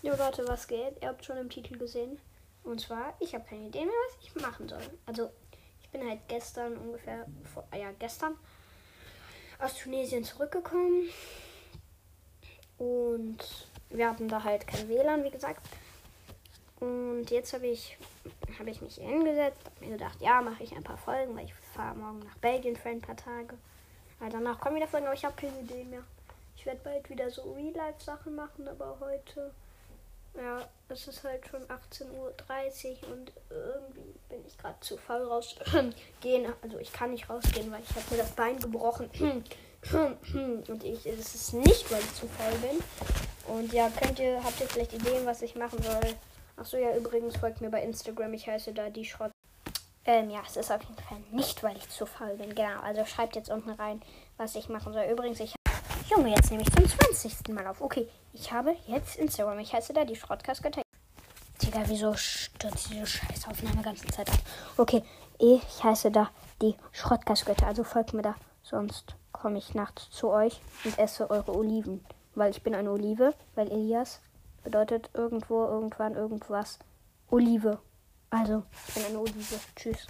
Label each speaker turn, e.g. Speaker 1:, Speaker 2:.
Speaker 1: Jo Leute, was geht? Ihr habt schon im Titel gesehen. Und zwar, ich habe keine Idee mehr, was ich machen soll. Also, ich bin halt gestern ungefähr, vor, ah ja, gestern aus Tunesien zurückgekommen. Und wir hatten da halt kein WLAN, wie gesagt. Und jetzt habe ich, hab ich mich hingesetzt, habe mir gedacht, ja, mache ich ein paar Folgen, weil ich fahre morgen nach Belgien für ein paar Tage. Aber danach kommen wieder Folgen, aber ich habe keine Idee mehr. Ich werde bald wieder so Real-Life-Sachen machen, aber heute, ja, es ist halt schon 18.30 Uhr und irgendwie bin ich gerade zu faul rausgehen. Also ich kann nicht rausgehen, weil ich habe mir das Bein gebrochen. und ich, es ist nicht, weil ich zu faul bin. Und ja, könnt ihr, habt ihr vielleicht Ideen, was ich machen soll? Achso, ja, übrigens folgt mir bei Instagram. Ich heiße da die Schrott. Ähm, ja, es ist auf jeden Fall nicht, weil ich zu faul bin. Genau, also schreibt jetzt unten rein, was ich machen soll. Übrigens, ich Junge, jetzt nehme ich zum 20. Mal auf. Okay, ich habe jetzt Instagram. Ich heiße da die Schrottkaskette. Digga, wieso stürzt diese Scheißaufnahme ganze Zeit ab? Okay, ich heiße da die Schrottkaskette. Also folgt mir da. Sonst komme ich nachts zu euch und esse eure Oliven. Weil ich bin eine Olive. Weil Elias bedeutet irgendwo, irgendwann, irgendwas. Olive. Also, ich bin eine Olive. Tschüss.